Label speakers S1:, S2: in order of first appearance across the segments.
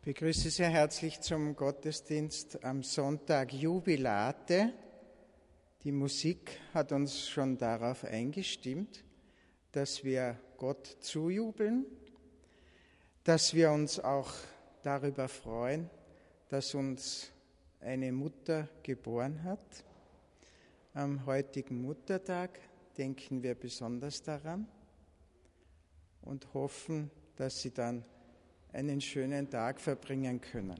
S1: Ich begrüße sehr herzlich zum Gottesdienst am Sonntag Jubilate. Die Musik hat uns schon darauf eingestimmt, dass wir Gott zujubeln, dass wir uns auch darüber freuen, dass uns eine Mutter geboren hat. Am heutigen Muttertag denken wir besonders daran und hoffen, dass sie dann einen schönen Tag verbringen können.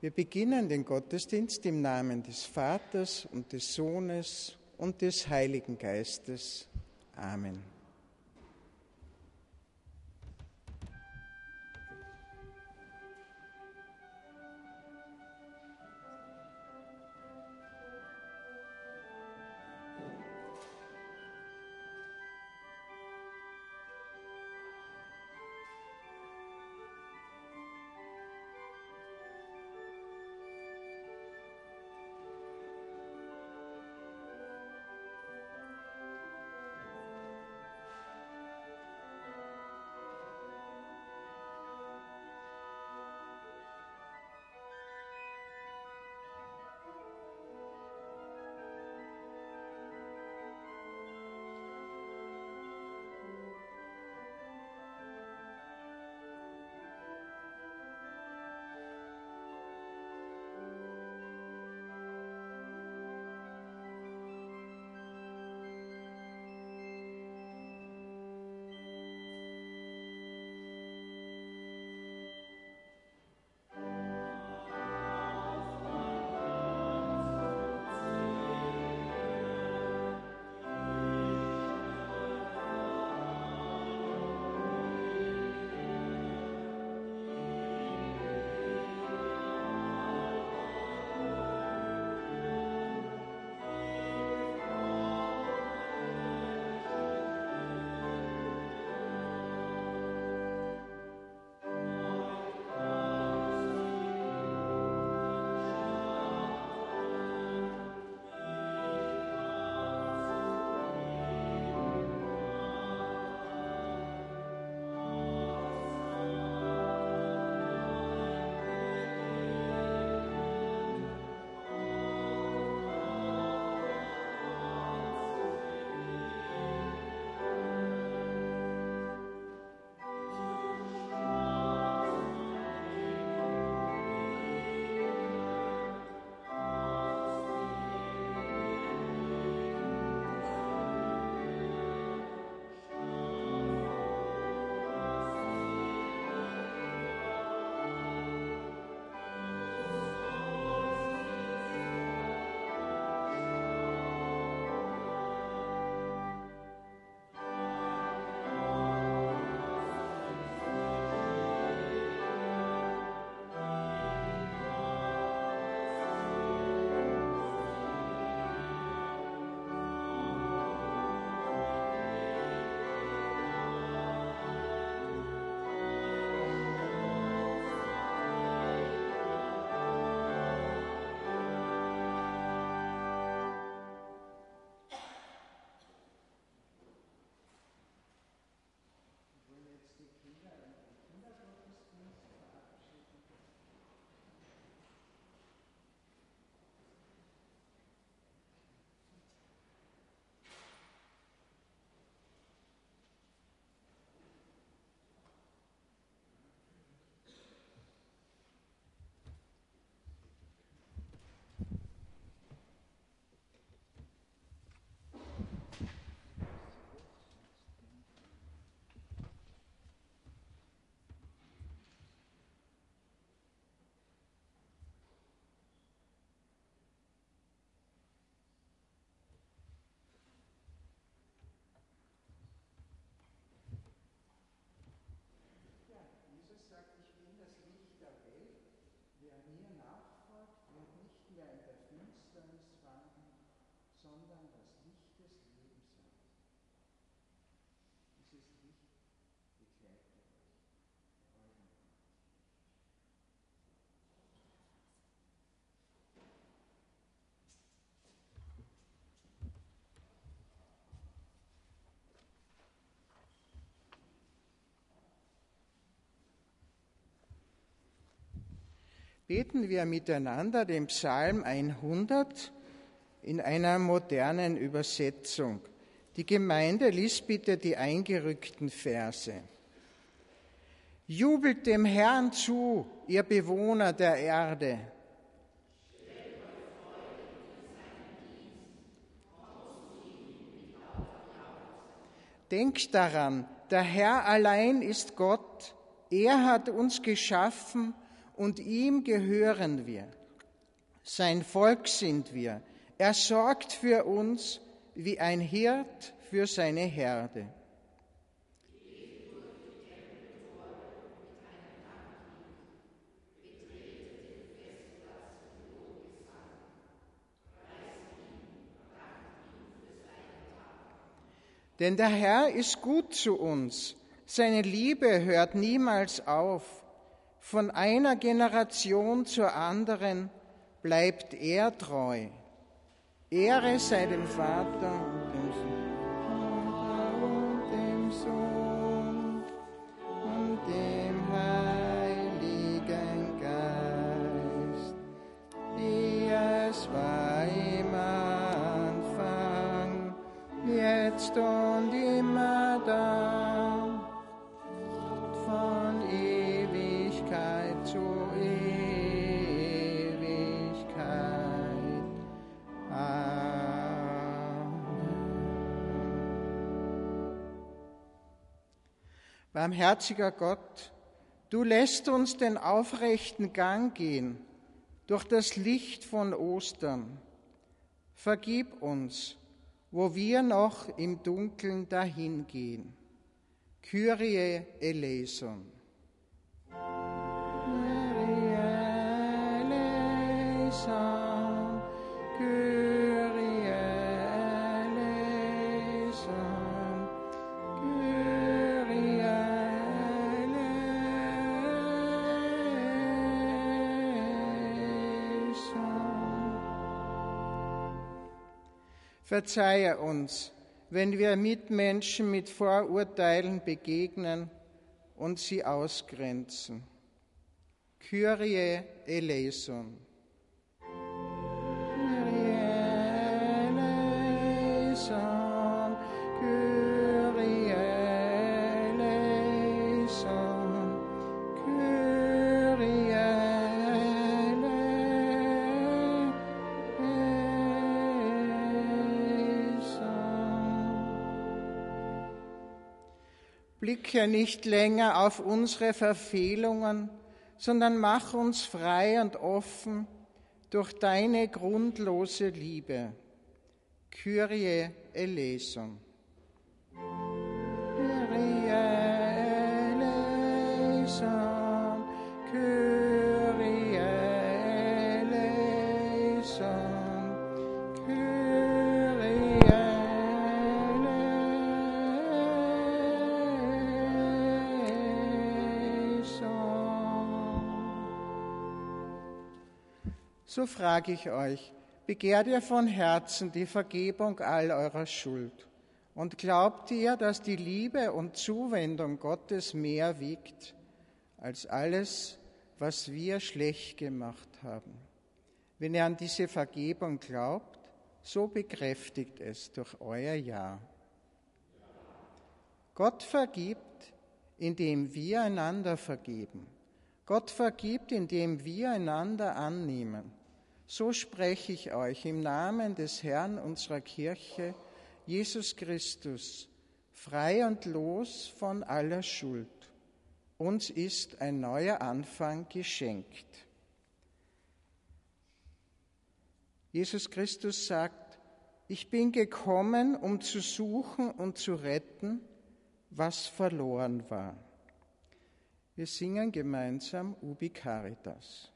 S1: Wir beginnen den Gottesdienst im Namen des Vaters und des Sohnes und des Heiligen Geistes. Amen. Beten wir miteinander den Psalm 100 in einer modernen Übersetzung. Die Gemeinde liest bitte die eingerückten Verse. Jubelt dem Herrn zu, ihr Bewohner der Erde. Denkt daran, der Herr allein ist Gott, er hat uns geschaffen und ihm gehören wir. Sein Volk sind wir. Er sorgt für uns wie ein Hirt für seine Herde. Denn der Herr ist gut zu uns. Seine Liebe hört niemals auf. Von einer Generation zur anderen bleibt er treu. Ehre sei dem Vater und dem Sohn und dem Sohn und dem Heiligen Geist, wie es war im Anfang, jetzt und immer Barmherziger Gott, du lässt uns den aufrechten Gang gehen durch das Licht von Ostern. Vergib uns, wo wir noch im Dunkeln dahingehen. Kyrie eleison. Kyrie eleison. Verzeihe uns, wenn wir Mitmenschen mit Vorurteilen begegnen und sie ausgrenzen. Kyrie eleison. Blicke nicht länger auf unsere Verfehlungen, sondern mach uns frei und offen durch deine grundlose Liebe. Kyrie eleison. So frage ich euch, begehrt ihr von Herzen die Vergebung all eurer Schuld? Und glaubt ihr, dass die Liebe und Zuwendung Gottes mehr wiegt als alles, was wir schlecht gemacht haben? Wenn ihr an diese Vergebung glaubt, so bekräftigt es durch euer Ja. Gott vergibt, indem wir einander vergeben. Gott vergibt, indem wir einander annehmen. So spreche ich euch im Namen des Herrn unserer Kirche, Jesus Christus, frei und los von aller Schuld. Uns ist ein neuer Anfang geschenkt. Jesus Christus sagt, ich bin gekommen, um zu suchen und zu retten, was verloren war. Wir singen gemeinsam Ubi Caritas.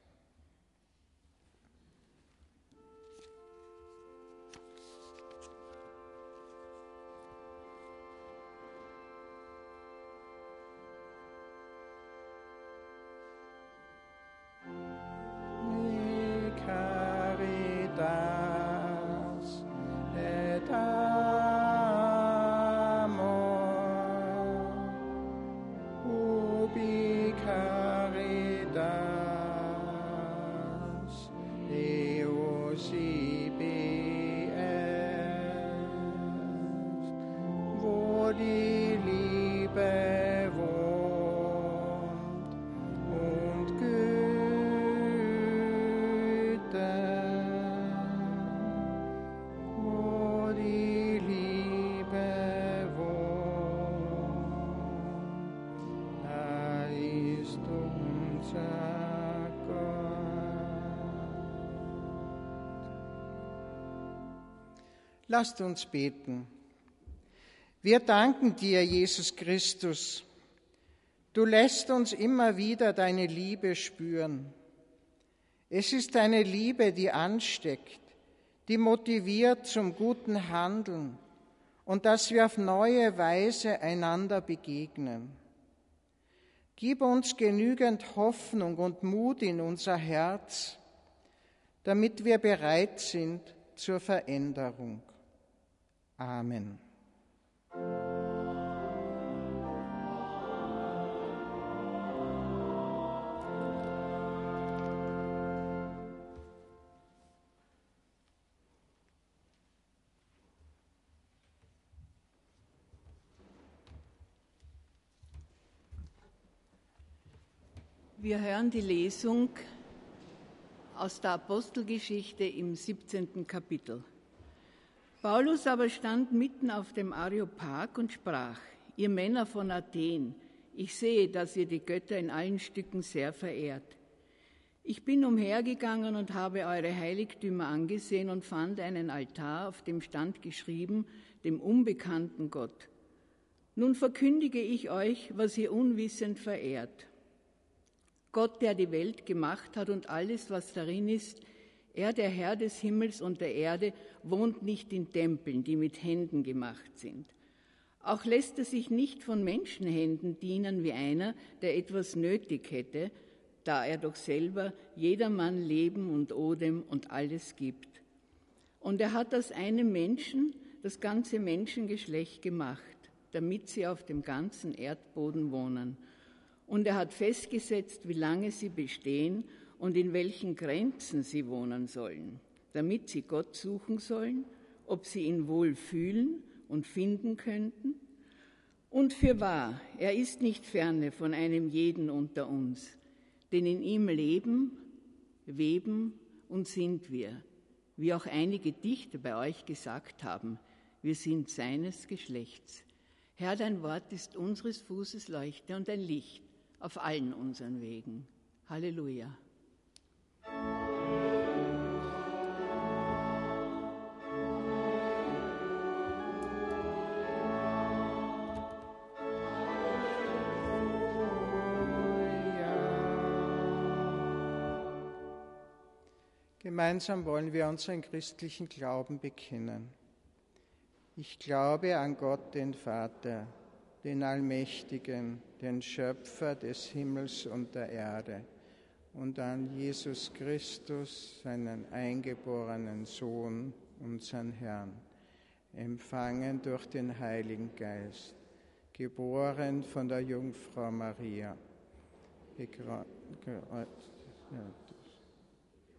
S1: Lasst uns beten. Wir danken dir, Jesus Christus. Du lässt uns immer wieder deine Liebe spüren. Es ist deine Liebe, die ansteckt, die motiviert zum guten Handeln und dass wir auf neue Weise einander begegnen. Gib uns genügend Hoffnung und Mut in unser Herz, damit wir bereit sind zur Veränderung. Amen.
S2: Wir hören die Lesung aus der Apostelgeschichte im 17. Kapitel. Paulus aber stand mitten auf dem Areopag und sprach, ihr Männer von Athen, ich sehe, dass ihr die Götter in allen Stücken sehr verehrt. Ich bin umhergegangen und habe eure Heiligtümer angesehen und fand einen Altar, auf dem stand geschrieben, dem unbekannten Gott. Nun verkündige ich euch, was ihr unwissend verehrt. Gott, der die Welt gemacht hat und alles, was darin ist, er, der Herr des Himmels und der Erde, wohnt nicht in Tempeln, die mit Händen gemacht sind. Auch lässt er sich nicht von Menschenhänden dienen wie einer, der etwas nötig hätte, da er doch selber jedermann Leben und Odem und alles gibt. Und er hat aus einem Menschen das ganze Menschengeschlecht gemacht, damit sie auf dem ganzen Erdboden wohnen und er hat festgesetzt, wie lange sie bestehen und in welchen Grenzen sie wohnen sollen, damit sie Gott suchen sollen, ob sie ihn wohl fühlen und finden könnten. Und für wahr, er ist nicht ferne von einem jeden unter uns, denn in ihm leben, weben und sind wir, wie auch einige Dichter bei euch gesagt haben, wir sind seines Geschlechts. Herr, dein Wort ist unseres Fußes Leuchte und ein Licht auf allen unseren Wegen. Halleluja.
S1: Gemeinsam wollen wir unseren christlichen Glauben bekennen. Ich glaube an Gott, den Vater, den Allmächtigen, den Schöpfer des Himmels und der Erde, und an Jesus Christus, seinen eingeborenen Sohn, unseren Herrn, empfangen durch den Heiligen Geist, geboren von der Jungfrau Maria,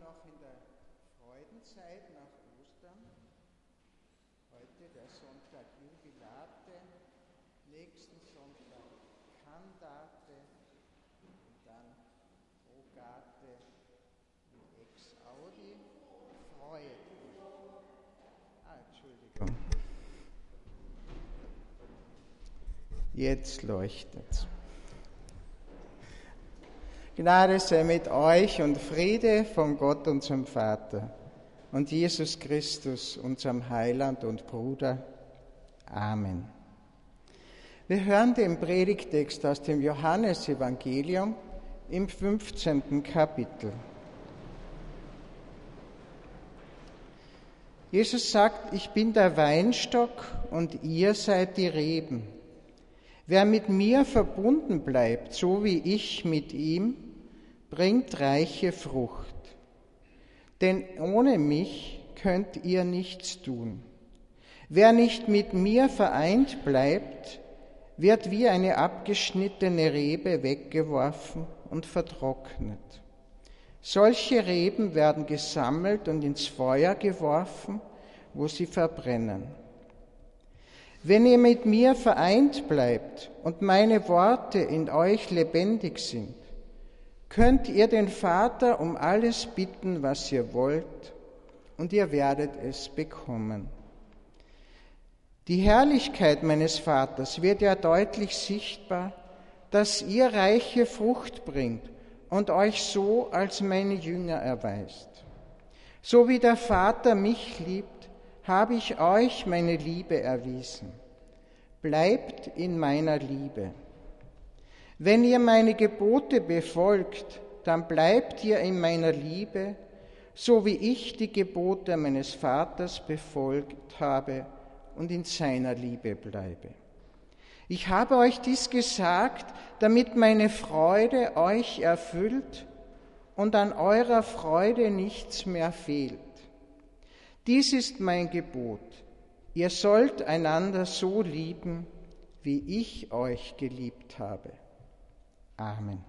S1: Noch in der Freudenzeit nach Ostern. Heute der Sonntag Jubilate, nächsten Sonntag Candate und dann Rogate und Ex Audi. Freut Ah, Entschuldigung. Jetzt leuchtet's. Gnade sei mit euch und Friede von Gott, unserem Vater und Jesus Christus, unserem Heiland und Bruder. Amen. Wir hören den Predigtext aus dem Johannesevangelium im 15. Kapitel. Jesus sagt, ich bin der Weinstock und ihr seid die Reben. Wer mit mir verbunden bleibt, so wie ich mit ihm, bringt reiche Frucht. Denn ohne mich könnt ihr nichts tun. Wer nicht mit mir vereint bleibt, wird wie eine abgeschnittene Rebe weggeworfen und vertrocknet. Solche Reben werden gesammelt und ins Feuer geworfen, wo sie verbrennen. Wenn ihr mit mir vereint bleibt und meine Worte in euch lebendig sind, könnt ihr den Vater um alles bitten, was ihr wollt, und ihr werdet es bekommen. Die Herrlichkeit meines Vaters wird ja deutlich sichtbar, dass ihr reiche Frucht bringt und euch so als meine Jünger erweist. So wie der Vater mich liebt, habe ich euch meine Liebe erwiesen. Bleibt in meiner Liebe. Wenn ihr meine Gebote befolgt, dann bleibt ihr in meiner Liebe, so wie ich die Gebote meines Vaters befolgt habe und in seiner Liebe bleibe. Ich habe euch dies gesagt, damit meine Freude euch erfüllt und an eurer Freude nichts mehr fehlt. Dies ist mein Gebot. Ihr sollt einander so lieben, wie ich euch geliebt habe. Amen.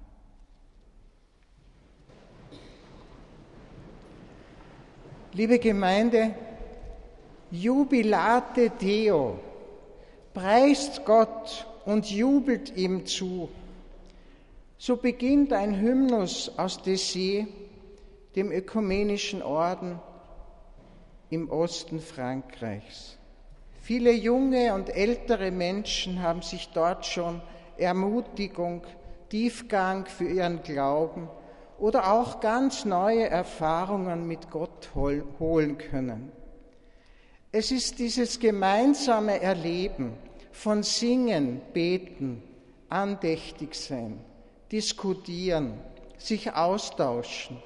S1: Liebe Gemeinde, Jubilate Deo, preist Gott und jubelt ihm zu. So beginnt ein Hymnus aus Dessé, dem ökumenischen Orden im Osten Frankreichs. Viele junge und ältere Menschen haben sich dort schon Ermutigung Tiefgang für ihren Glauben oder auch ganz neue Erfahrungen mit Gott holen können. Es ist dieses gemeinsame Erleben von Singen, Beten, andächtig sein, diskutieren, sich austauschen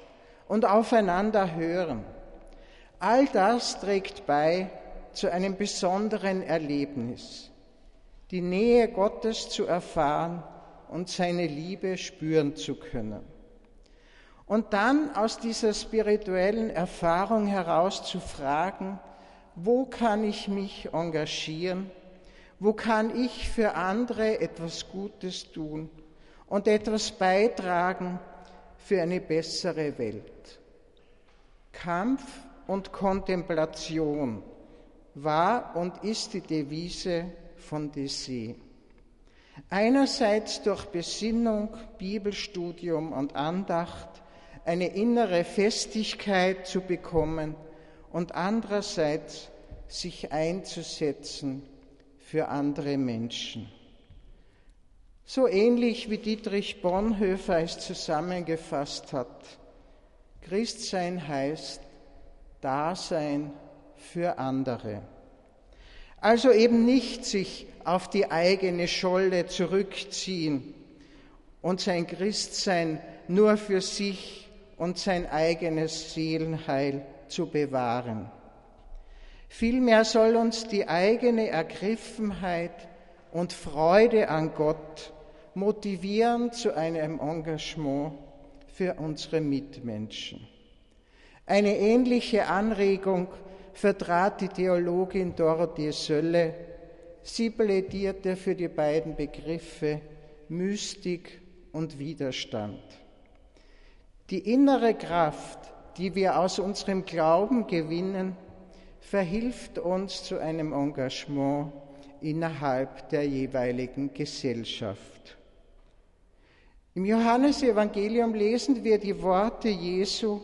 S1: und aufeinander hören. All das trägt bei zu einem besonderen Erlebnis, die Nähe Gottes zu erfahren und seine Liebe spüren zu können. Und dann aus dieser spirituellen Erfahrung heraus zu fragen, wo kann ich mich engagieren? Wo kann ich für andere etwas Gutes tun und etwas beitragen für eine bessere Welt? Kampf und Kontemplation war und ist die Devise von Dessé. Einerseits durch Besinnung, Bibelstudium und Andacht eine innere Festigkeit zu bekommen und andererseits sich einzusetzen für andere Menschen. So ähnlich wie Dietrich Bonhoeffer es zusammengefasst hat. Christsein heißt Dasein für andere. Also eben nicht sich auf die eigene Scholle zurückziehen und sein Christsein nur für sich und sein eigenes Seelenheil zu bewahren. Vielmehr soll uns die eigene Ergriffenheit und Freude an Gott motivieren zu einem Engagement für unsere Mitmenschen. Eine ähnliche Anregung vertrat die Theologin Dorothee Sölle. Sie plädierte für die beiden Begriffe Mystik und Widerstand. Die innere Kraft, die wir aus unserem Glauben gewinnen, verhilft uns zu einem Engagement innerhalb der jeweiligen Gesellschaft. Im Johannesevangelium lesen wir die Worte Jesu,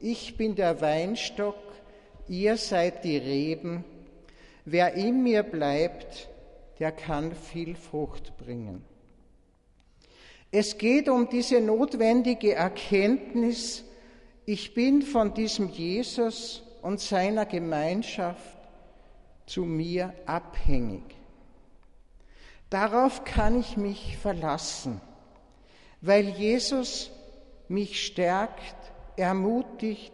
S1: ich bin der Weinstock, ihr seid die Reben, wer in mir bleibt, der kann viel Frucht bringen. Es geht um diese notwendige Erkenntnis, ich bin von diesem Jesus und seiner Gemeinschaft zu mir abhängig. Darauf kann ich mich verlassen, weil Jesus mich stärkt, ermutigt,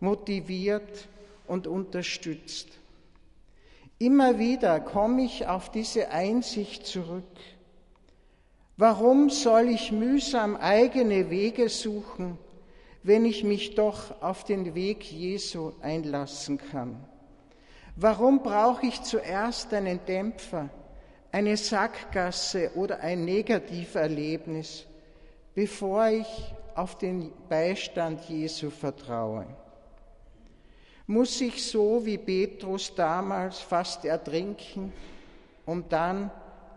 S1: motiviert und unterstützt. Immer wieder komme ich auf diese Einsicht zurück. Warum soll ich mühsam eigene Wege suchen, wenn ich mich doch auf den Weg Jesu einlassen kann? Warum brauche ich zuerst einen Dämpfer, eine Sackgasse oder ein Negativerlebnis, bevor ich auf den Beistand Jesu vertraue? Muss ich so wie Petrus damals fast ertrinken, um dann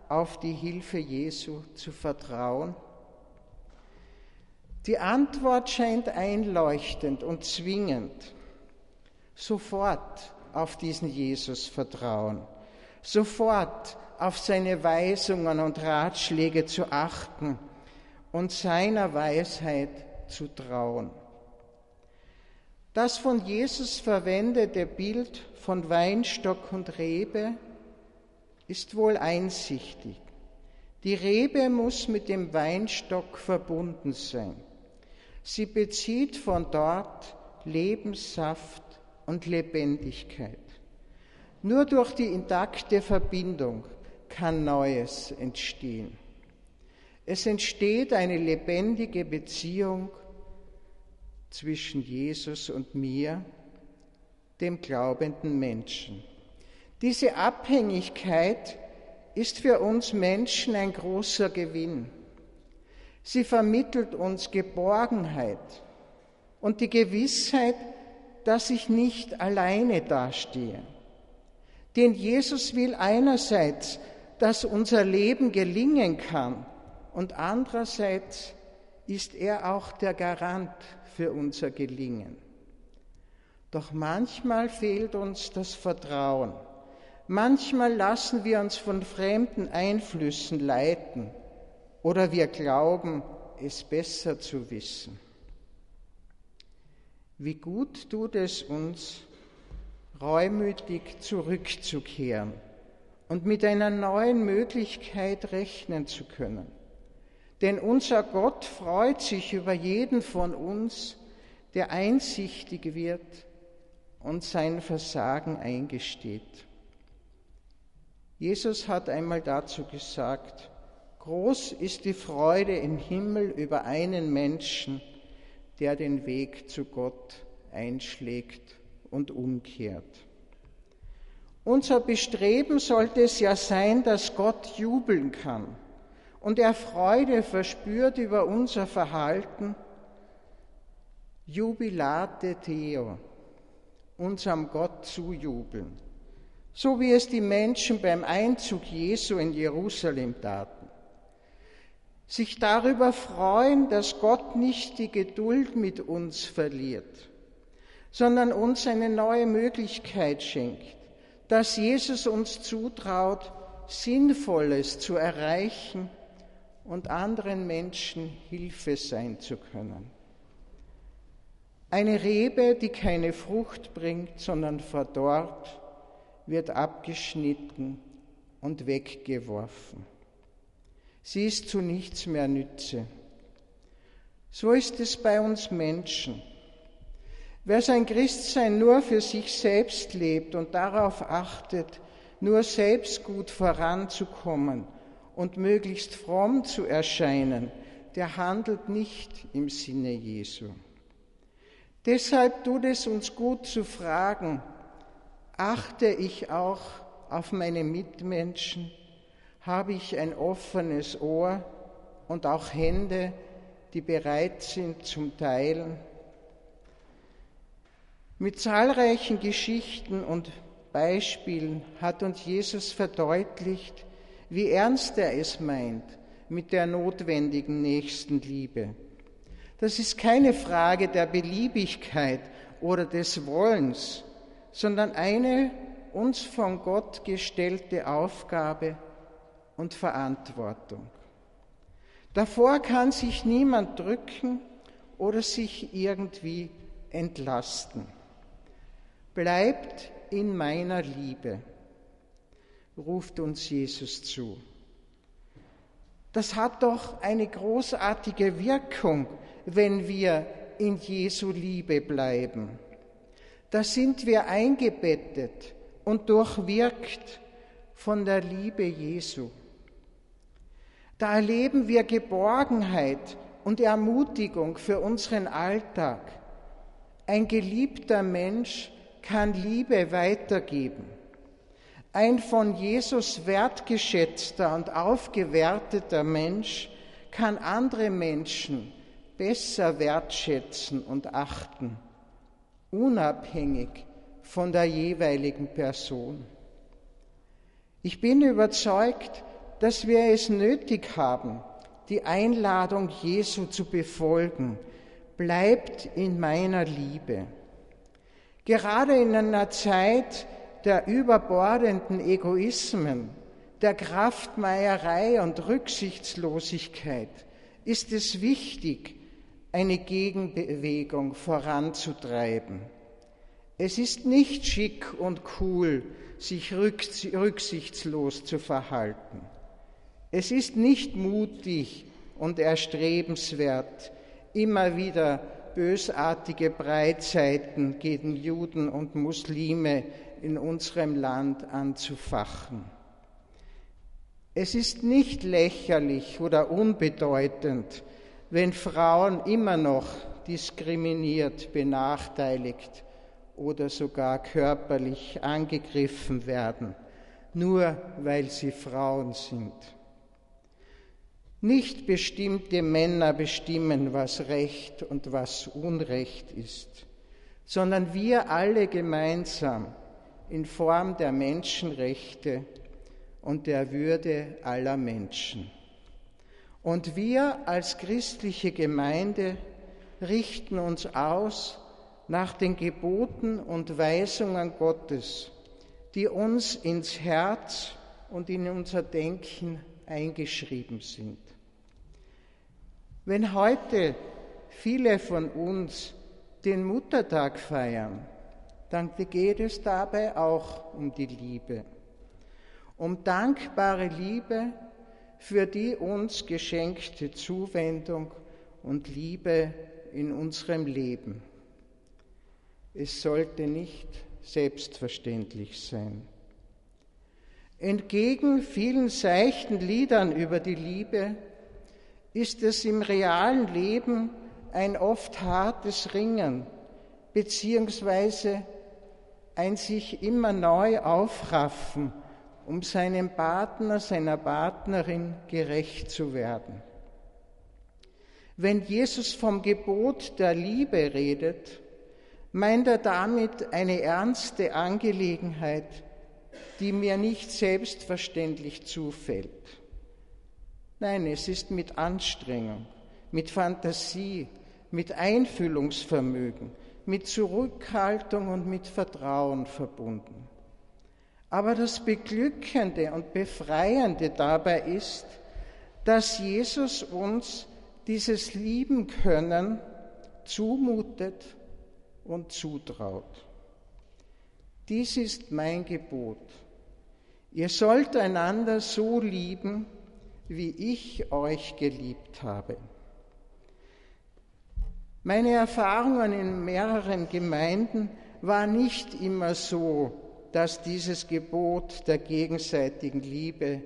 S1: auf die Hilfe Jesu zu vertrauen? Die Antwort scheint einleuchtend und zwingend. Sofort auf diesen Jesus vertrauen, sofort auf seine Weisungen und Ratschläge zu achten und seiner Weisheit zu trauen. Das von Jesus verwendete Bild von Weinstock und Rebe ist wohl einsichtig. Die Rebe muss mit dem Weinstock verbunden sein. Sie bezieht von dort Lebenssaft und Lebendigkeit. Nur durch die intakte Verbindung kann Neues entstehen. Es entsteht eine lebendige Beziehung zwischen Jesus und mir, dem glaubenden Menschen. Diese Abhängigkeit ist für uns Menschen ein großer Gewinn. Sie vermittelt uns Geborgenheit und die Gewissheit, dass ich nicht alleine dastehe. Denn Jesus will einerseits, dass unser Leben gelingen kann und andererseits ist er auch der Garant für unser Gelingen. Doch manchmal fehlt uns das Vertrauen. Manchmal lassen wir uns von fremden Einflüssen leiten oder wir glauben, es besser zu wissen. Wie gut tut es uns, reumütig zurückzukehren und mit einer neuen Möglichkeit rechnen zu können. Denn unser Gott freut sich über jeden von uns, der einsichtig wird und sein Versagen eingesteht. Jesus hat einmal dazu gesagt, groß ist die Freude im Himmel über einen Menschen, der den Weg zu Gott einschlägt und umkehrt. Unser Bestreben sollte es ja sein, dass Gott jubeln kann und er Freude verspürt über unser Verhalten. Jubilate Theo, unserem Gott zujubeln, so wie es die Menschen beim Einzug Jesu in Jerusalem taten sich darüber freuen, dass Gott nicht die Geduld mit uns verliert, sondern uns eine neue Möglichkeit schenkt, dass Jesus uns zutraut, Sinnvolles zu erreichen und anderen Menschen Hilfe sein zu können. Eine Rebe, die keine Frucht bringt, sondern verdorrt, wird abgeschnitten und weggeworfen. Sie ist zu nichts mehr Nütze. So ist es bei uns Menschen. Wer sein Christsein nur für sich selbst lebt und darauf achtet, nur selbst gut voranzukommen und möglichst fromm zu erscheinen, der handelt nicht im Sinne Jesu. Deshalb tut es uns gut zu fragen, achte ich auch auf meine Mitmenschen? habe ich ein offenes Ohr und auch Hände, die bereit sind zum Teilen. Mit zahlreichen Geschichten und Beispielen hat uns Jesus verdeutlicht, wie ernst er es meint mit der notwendigen Nächstenliebe. Das ist keine Frage der Beliebigkeit oder des Wollens, sondern eine uns von Gott gestellte Aufgabe und Verantwortung. Davor kann sich niemand drücken oder sich irgendwie entlasten. Bleibt in meiner Liebe, ruft uns Jesus zu. Das hat doch eine großartige Wirkung, wenn wir in Jesu Liebe bleiben. Da sind wir eingebettet und durchwirkt von der Liebe Jesu. Da erleben wir Geborgenheit und Ermutigung für unseren Alltag. Ein geliebter Mensch kann Liebe weitergeben. Ein von Jesus wertgeschätzter und aufgewerteter Mensch kann andere Menschen besser wertschätzen und achten, unabhängig von der jeweiligen Person. Ich bin überzeugt, dass wir es nötig haben, die Einladung Jesu zu befolgen. Bleibt in meiner Liebe. Gerade in einer Zeit der überbordenden Egoismen, der Kraftmeierei und Rücksichtslosigkeit ist es wichtig, eine Gegenbewegung voranzutreiben. Es ist nicht schick und cool, sich rücksichtslos zu verhalten. Es ist nicht mutig und erstrebenswert, immer wieder bösartige Breitseiten gegen Juden und Muslime in unserem Land anzufachen. Es ist nicht lächerlich oder unbedeutend, wenn Frauen immer noch diskriminiert, benachteiligt oder sogar körperlich angegriffen werden, nur weil sie Frauen sind. Nicht bestimmte Männer bestimmen, was Recht und was Unrecht ist, sondern wir alle gemeinsam in Form der Menschenrechte und der Würde aller Menschen. Und wir als christliche Gemeinde richten uns aus nach den Geboten und Weisungen Gottes, die uns ins Herz und in unser Denken eingeschrieben sind. Wenn heute viele von uns den Muttertag feiern, dann geht es dabei auch um die Liebe, um dankbare Liebe für die uns geschenkte Zuwendung und Liebe in unserem Leben. Es sollte nicht selbstverständlich sein. Entgegen vielen seichten Liedern über die Liebe ist es im realen Leben ein oft hartes Ringen, beziehungsweise ein sich immer neu aufraffen, um seinem Partner, seiner Partnerin gerecht zu werden. Wenn Jesus vom Gebot der Liebe redet, meint er damit eine ernste Angelegenheit, die mir nicht selbstverständlich zufällt. Nein, es ist mit Anstrengung, mit Fantasie, mit Einfühlungsvermögen, mit Zurückhaltung und mit Vertrauen verbunden. Aber das Beglückende und Befreiende dabei ist, dass Jesus uns dieses Lieben können zumutet und zutraut. Dies ist mein Gebot. Ihr sollt einander so lieben, wie ich euch geliebt habe. Meine Erfahrungen in mehreren Gemeinden war nicht immer so, dass dieses Gebot der gegenseitigen Liebe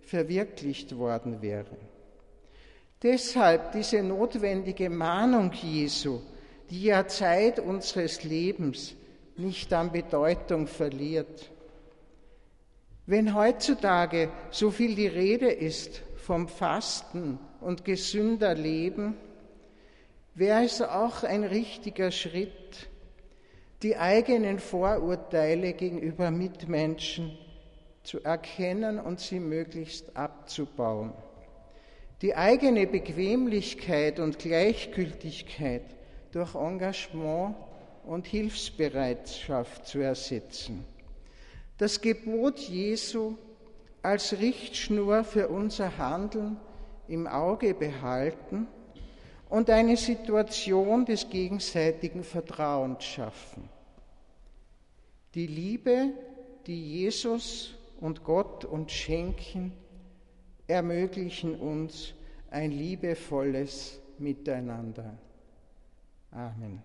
S1: verwirklicht worden wäre. Deshalb diese notwendige Mahnung Jesu, die ja Zeit unseres Lebens nicht an Bedeutung verliert. Wenn heutzutage so viel die Rede ist vom Fasten und gesünder Leben, wäre es auch ein richtiger Schritt, die eigenen Vorurteile gegenüber Mitmenschen zu erkennen und sie möglichst abzubauen. Die eigene Bequemlichkeit und Gleichgültigkeit durch Engagement und Hilfsbereitschaft zu ersetzen. Das Gebot Jesu als Richtschnur für unser Handeln im Auge behalten und eine Situation des gegenseitigen Vertrauens schaffen. Die Liebe, die Jesus und Gott uns schenken, ermöglichen uns ein liebevolles Miteinander. Amen.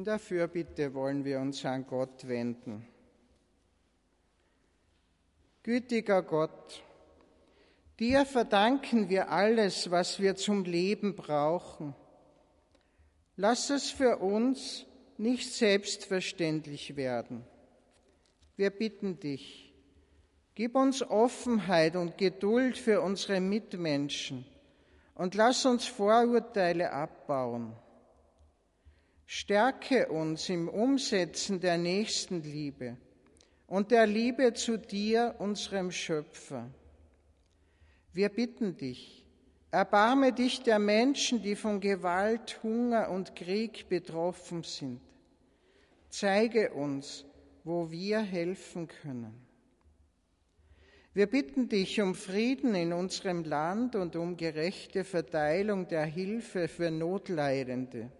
S1: In der Fürbitte wollen wir uns an Gott wenden. Gütiger Gott, dir verdanken wir alles, was wir zum Leben brauchen. Lass es für uns nicht selbstverständlich werden. Wir bitten dich, gib uns Offenheit und Geduld für unsere Mitmenschen und lass uns Vorurteile abbauen. Stärke uns im Umsetzen der Nächstenliebe und der Liebe zu dir, unserem Schöpfer. Wir bitten dich, erbarme dich der Menschen, die von Gewalt, Hunger und Krieg betroffen sind. Zeige uns, wo wir helfen können. Wir bitten dich um Frieden in unserem Land und um gerechte Verteilung der Hilfe für Notleidende.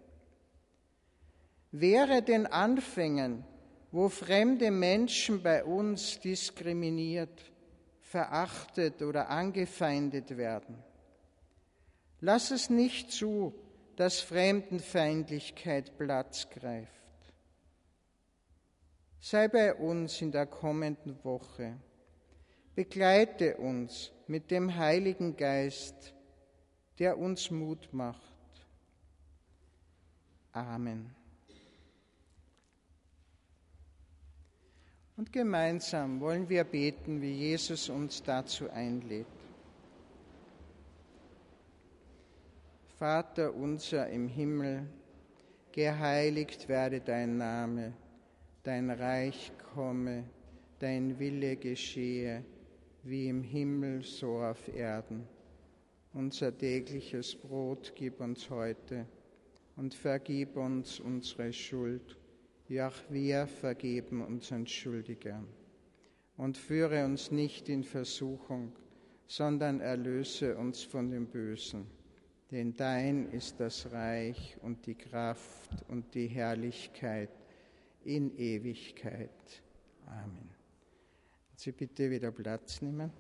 S1: Wehre den Anfängen, wo fremde Menschen bei uns diskriminiert, verachtet oder angefeindet werden. Lass es nicht zu, dass Fremdenfeindlichkeit Platz greift. Sei bei uns in der kommenden Woche. Begleite uns mit dem Heiligen Geist, der uns Mut macht. Amen. Und gemeinsam wollen wir beten, wie Jesus uns dazu einlädt. Vater unser im Himmel, geheiligt werde dein Name, dein Reich komme, dein Wille geschehe, wie im Himmel so auf Erden. Unser tägliches Brot gib uns heute und vergib uns unsere Schuld auch wir vergeben unseren Schuldigern. Und führe uns nicht in Versuchung, sondern erlöse uns von dem Bösen. Denn dein ist das Reich und die Kraft und die Herrlichkeit in Ewigkeit. Amen. Sie bitte wieder Platz nehmen.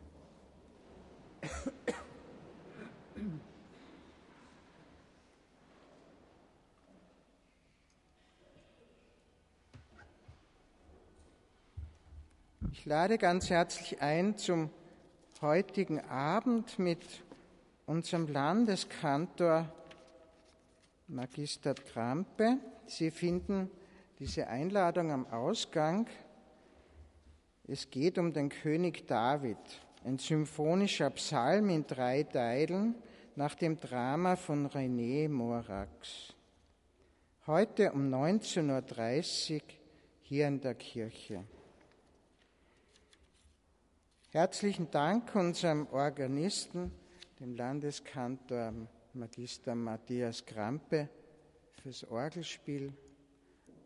S1: Ich lade ganz herzlich ein zum heutigen Abend mit unserem Landeskantor Magister Krampe. Sie finden diese Einladung am Ausgang. Es geht um den König David, ein symphonischer Psalm in drei Teilen nach dem Drama von René Morax. Heute um 19.30 Uhr hier in der Kirche. Herzlichen Dank unserem Organisten, dem Landeskantor Magister Matthias Krampe, fürs Orgelspiel.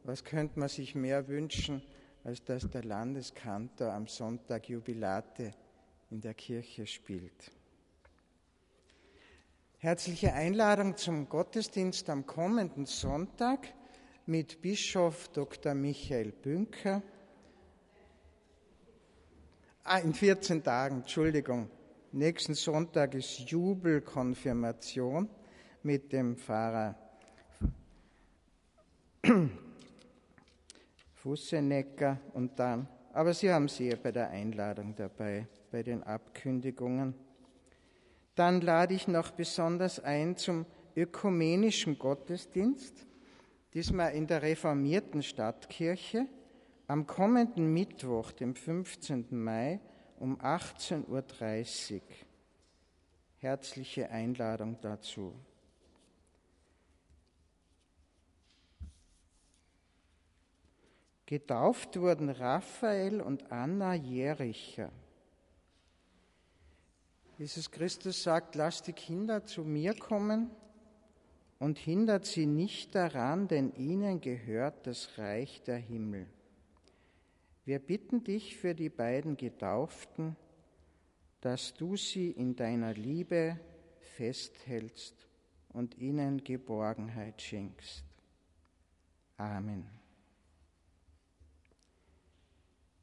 S1: Was könnte man sich mehr wünschen, als dass der Landeskantor am Sonntag Jubilate in der Kirche spielt? Herzliche Einladung zum Gottesdienst am kommenden Sonntag mit Bischof Dr. Michael Bünker Ah, in 14 Tagen, Entschuldigung. Nächsten Sonntag ist Jubelkonfirmation mit dem Pfarrer Fussenecker und dann, aber Sie haben sie ja bei der Einladung dabei, bei den Abkündigungen. Dann lade ich noch besonders ein zum ökumenischen Gottesdienst, diesmal in der reformierten Stadtkirche am kommenden Mittwoch, dem 15. Mai um 18.30 Uhr. Herzliche Einladung dazu. Getauft wurden Raphael und Anna Jericher. Jesus Christus sagt, lasst die Kinder zu mir kommen und hindert sie nicht daran, denn ihnen gehört das Reich der Himmel. Wir bitten dich für die beiden Getauften, dass du sie in deiner Liebe festhältst und ihnen Geborgenheit schenkst. Amen.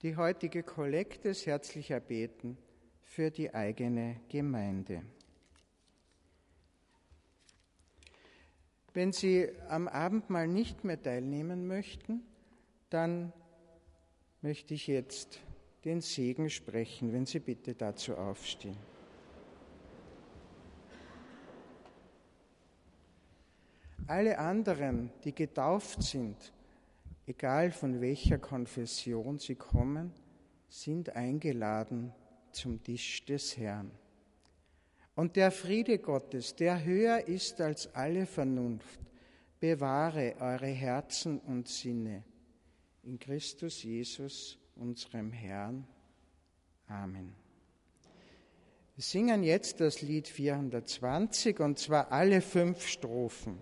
S1: Die heutige Kollekte ist herzlich erbeten für die eigene Gemeinde. Wenn Sie am Abendmahl nicht mehr teilnehmen möchten, dann möchte ich jetzt den Segen sprechen, wenn Sie bitte dazu aufstehen. Alle anderen, die getauft sind, egal von welcher Konfession sie kommen, sind eingeladen zum Tisch des Herrn. Und der Friede Gottes, der höher ist als alle Vernunft, bewahre eure Herzen und Sinne in Christus Jesus, unserem Herrn. Amen. Wir singen jetzt das Lied 420 und zwar alle fünf Strophen.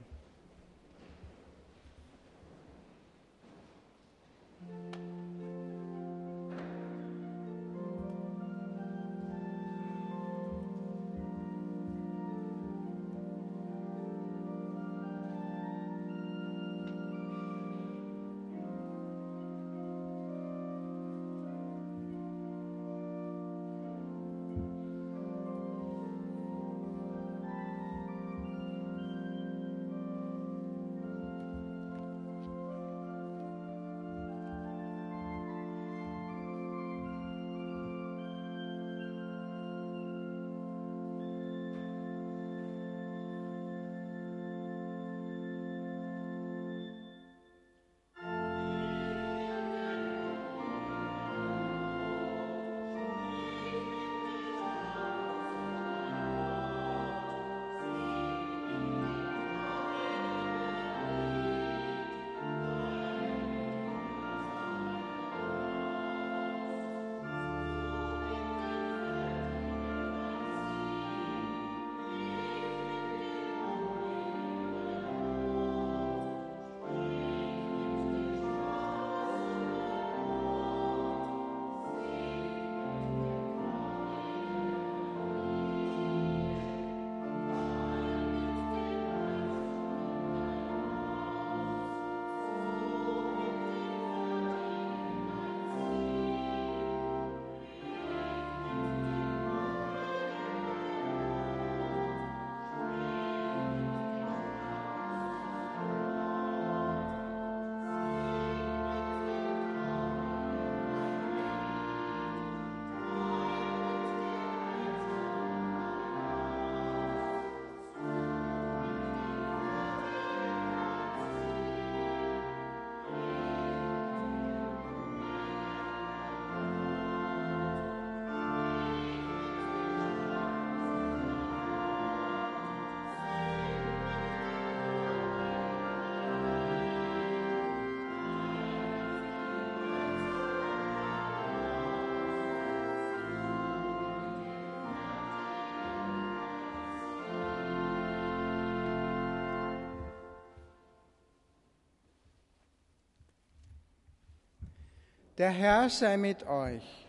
S1: Der Herr sei mit euch.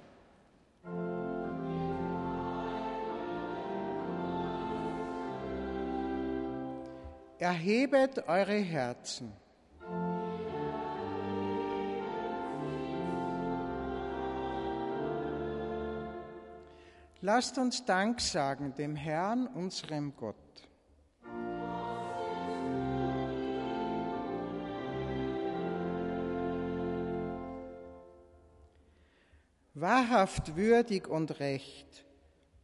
S1: Erhebet eure Herzen. Lasst uns Dank sagen dem Herrn, unserem Gott. Wahrhaft würdig und recht,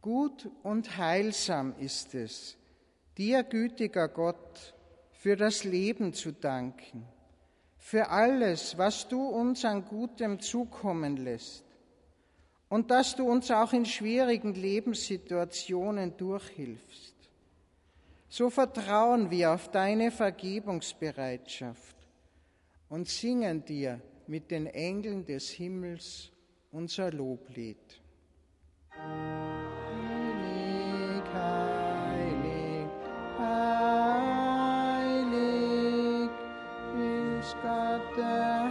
S1: gut und heilsam ist es, dir, gütiger Gott, für das Leben zu danken, für alles, was du uns an Gutem zukommen lässt und dass du uns auch in schwierigen Lebenssituationen durchhilfst. So vertrauen wir auf deine Vergebungsbereitschaft und singen dir mit den Engeln des Himmels unser Loblied. Heilig, heilig, heilig ist Gott der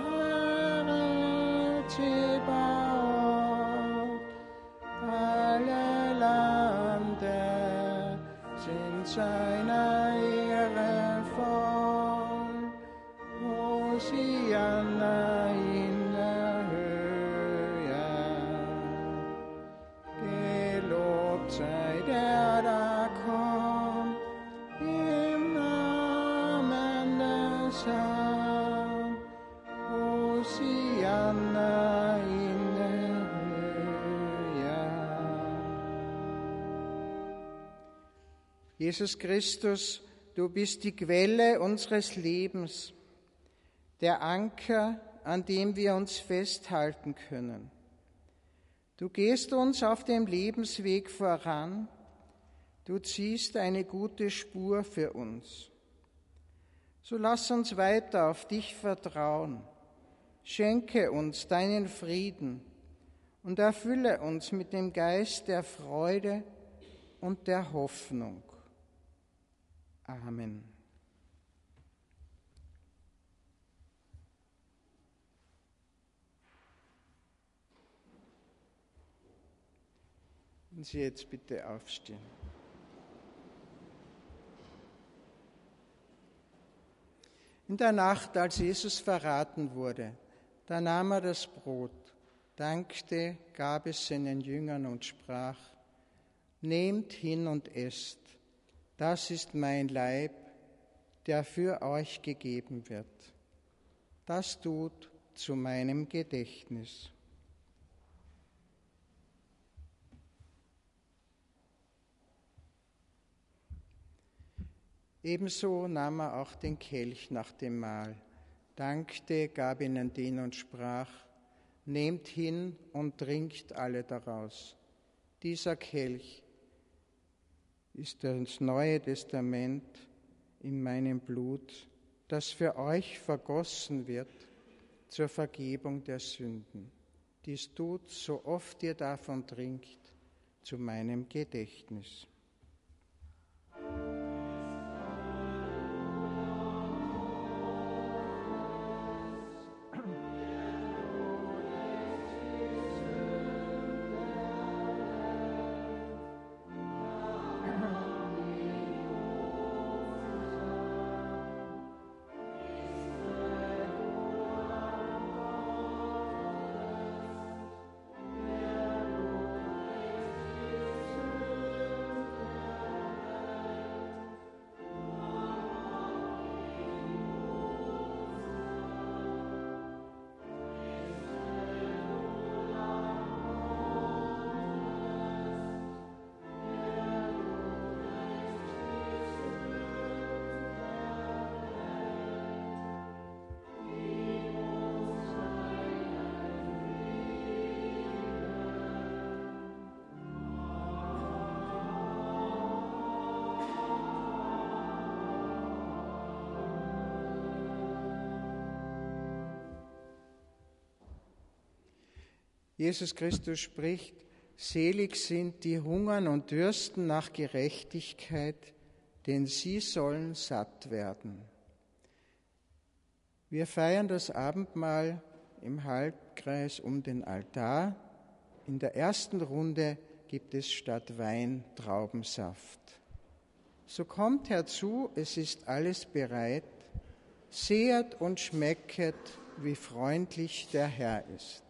S1: Jesus Christus, du bist die Quelle unseres Lebens, der Anker, an dem wir uns festhalten können. Du gehst uns auf dem Lebensweg voran, du ziehst eine gute Spur für uns. So lass uns weiter auf dich vertrauen, schenke uns deinen Frieden und erfülle uns mit dem Geist der Freude und der Hoffnung. Amen. Und Sie jetzt bitte aufstehen. In der Nacht, als Jesus verraten wurde, da nahm er das Brot, dankte, gab es seinen Jüngern und sprach, Nehmt hin und esst, das ist mein Leib, der für euch gegeben wird. Das tut zu meinem Gedächtnis. Ebenso nahm er auch den Kelch nach dem Mahl, dankte, gab ihnen den und sprach, Nehmt hin und trinkt alle daraus. Dieser Kelch ist das Neue Testament in meinem Blut, das für euch vergossen wird zur Vergebung der Sünden. Dies tut, so oft ihr davon trinkt, zu meinem Gedächtnis. Jesus Christus spricht, selig sind die hungern und dürsten nach Gerechtigkeit, denn sie sollen satt werden. Wir feiern das Abendmahl im Halbkreis um den Altar. In der ersten Runde gibt es statt Wein Traubensaft. So kommt herzu, es ist alles bereit, sehet und schmecket, wie freundlich der Herr ist.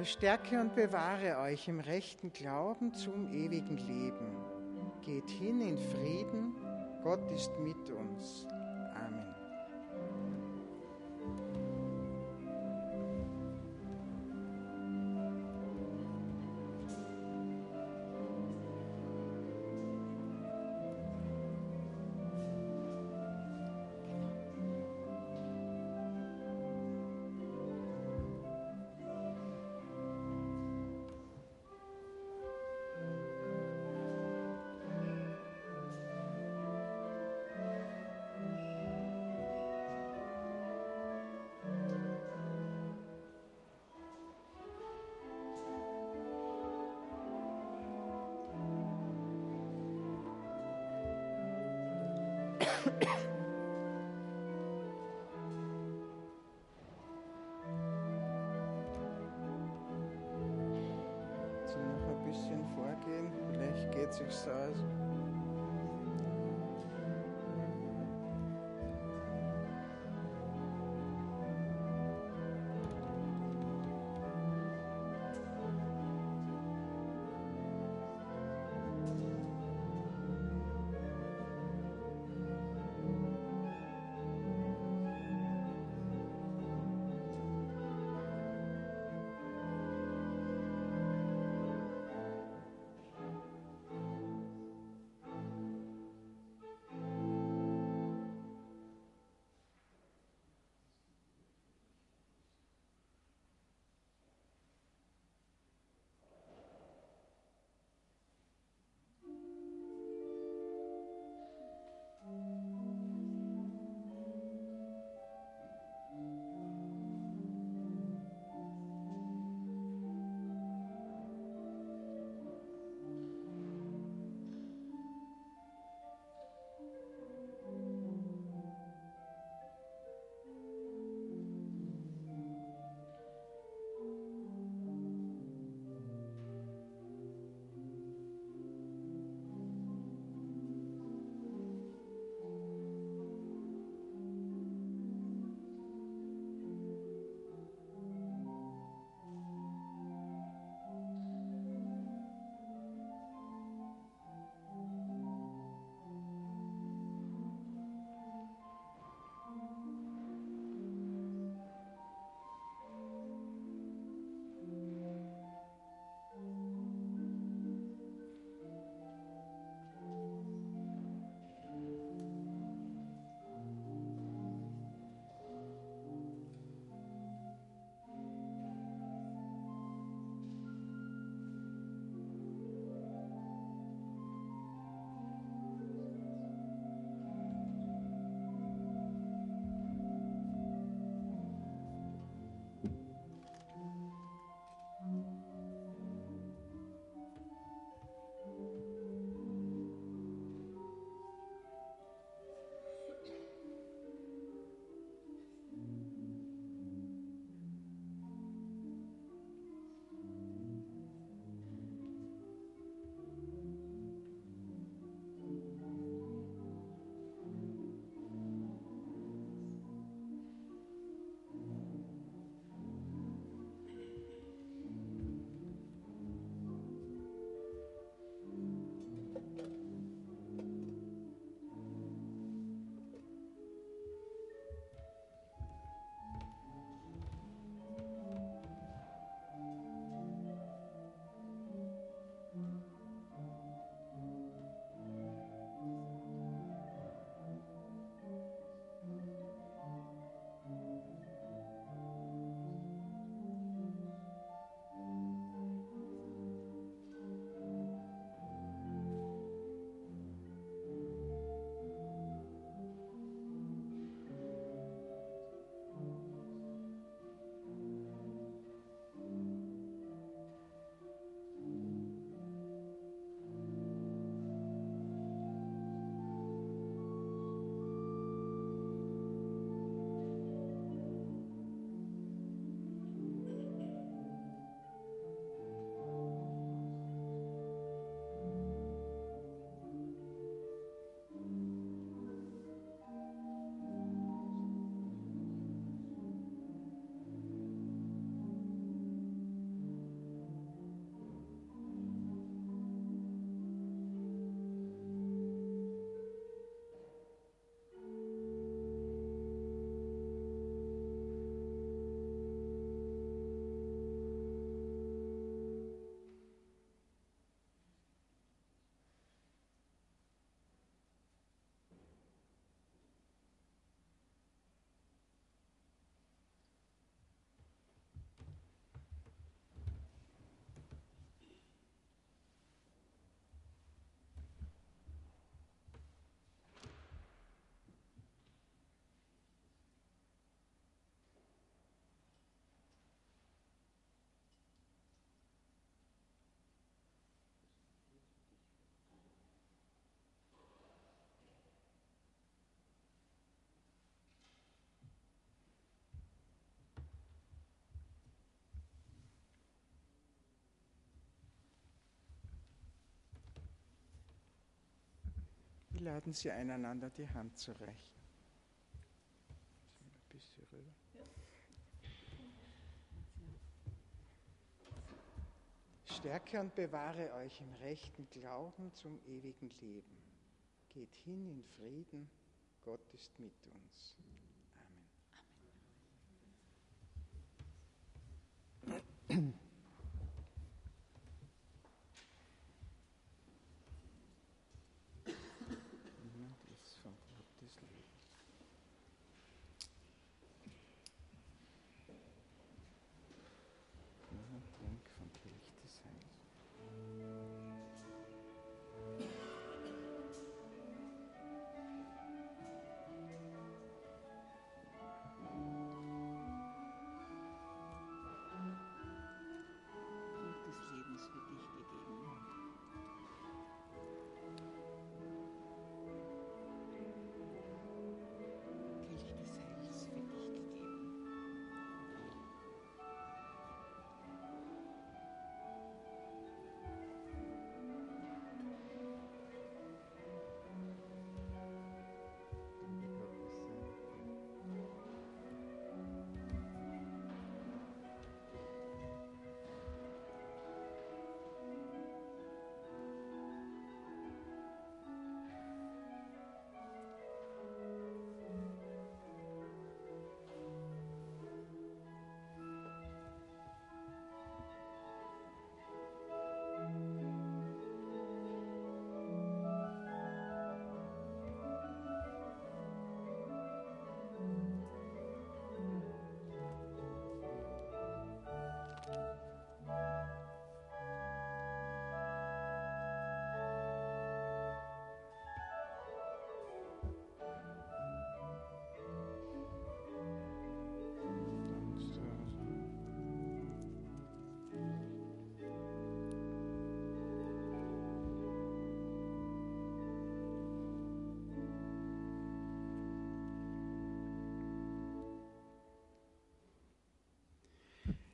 S1: Verstärke und bewahre euch im rechten Glauben zum ewigen Leben. Geht hin in Frieden, Gott ist mit uns. Laden Sie einander die Hand zu reichen. Ein bisschen rüber. Stärke und bewahre euch im rechten Glauben zum ewigen Leben. Geht hin in Frieden. Gott ist mit uns.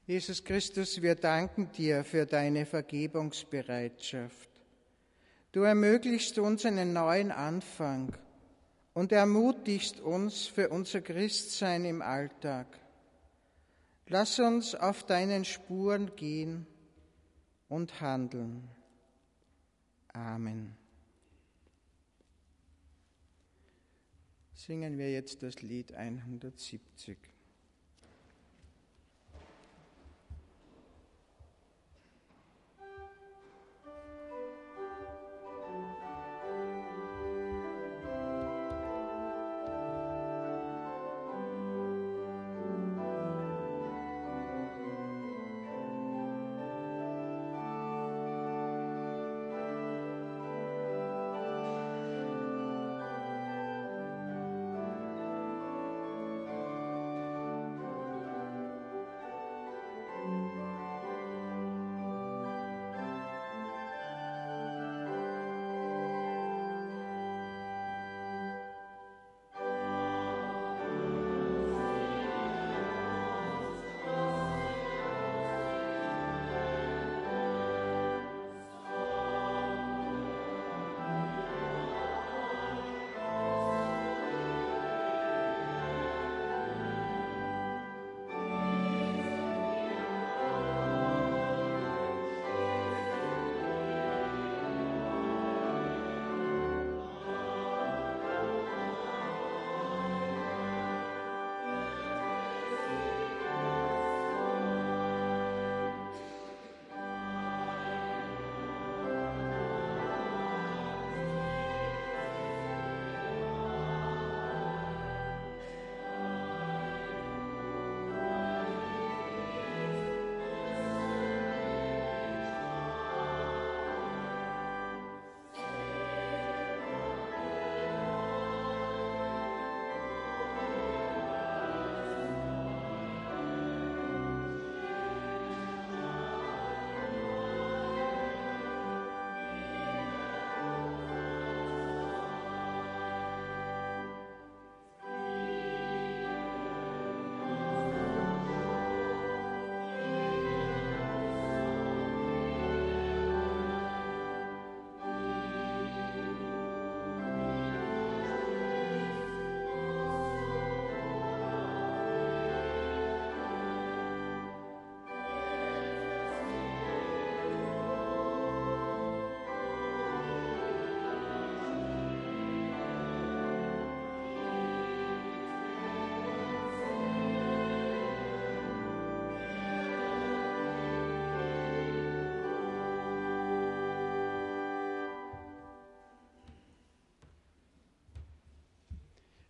S1: Jesus Christus, wir danken dir für deine Vergebungsbereitschaft. Du ermöglichst uns einen neuen Anfang und ermutigst uns für unser Christsein im Alltag. Lass uns auf deinen Spuren gehen und handeln. Amen. Singen wir jetzt das Lied 170.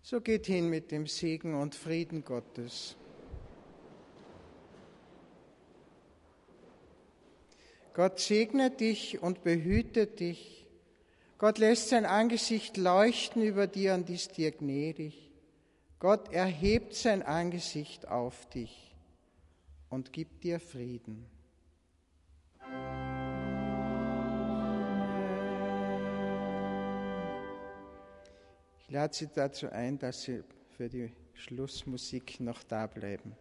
S1: So geht hin mit dem Segen und Frieden Gottes. Gott segne dich und behüte dich. Gott lässt sein Angesicht leuchten über dir und ist dir gnädig. Gott erhebt sein Angesicht auf dich und gibt dir Frieden. Ich lade Sie dazu ein, dass Sie für die Schlussmusik noch da bleiben.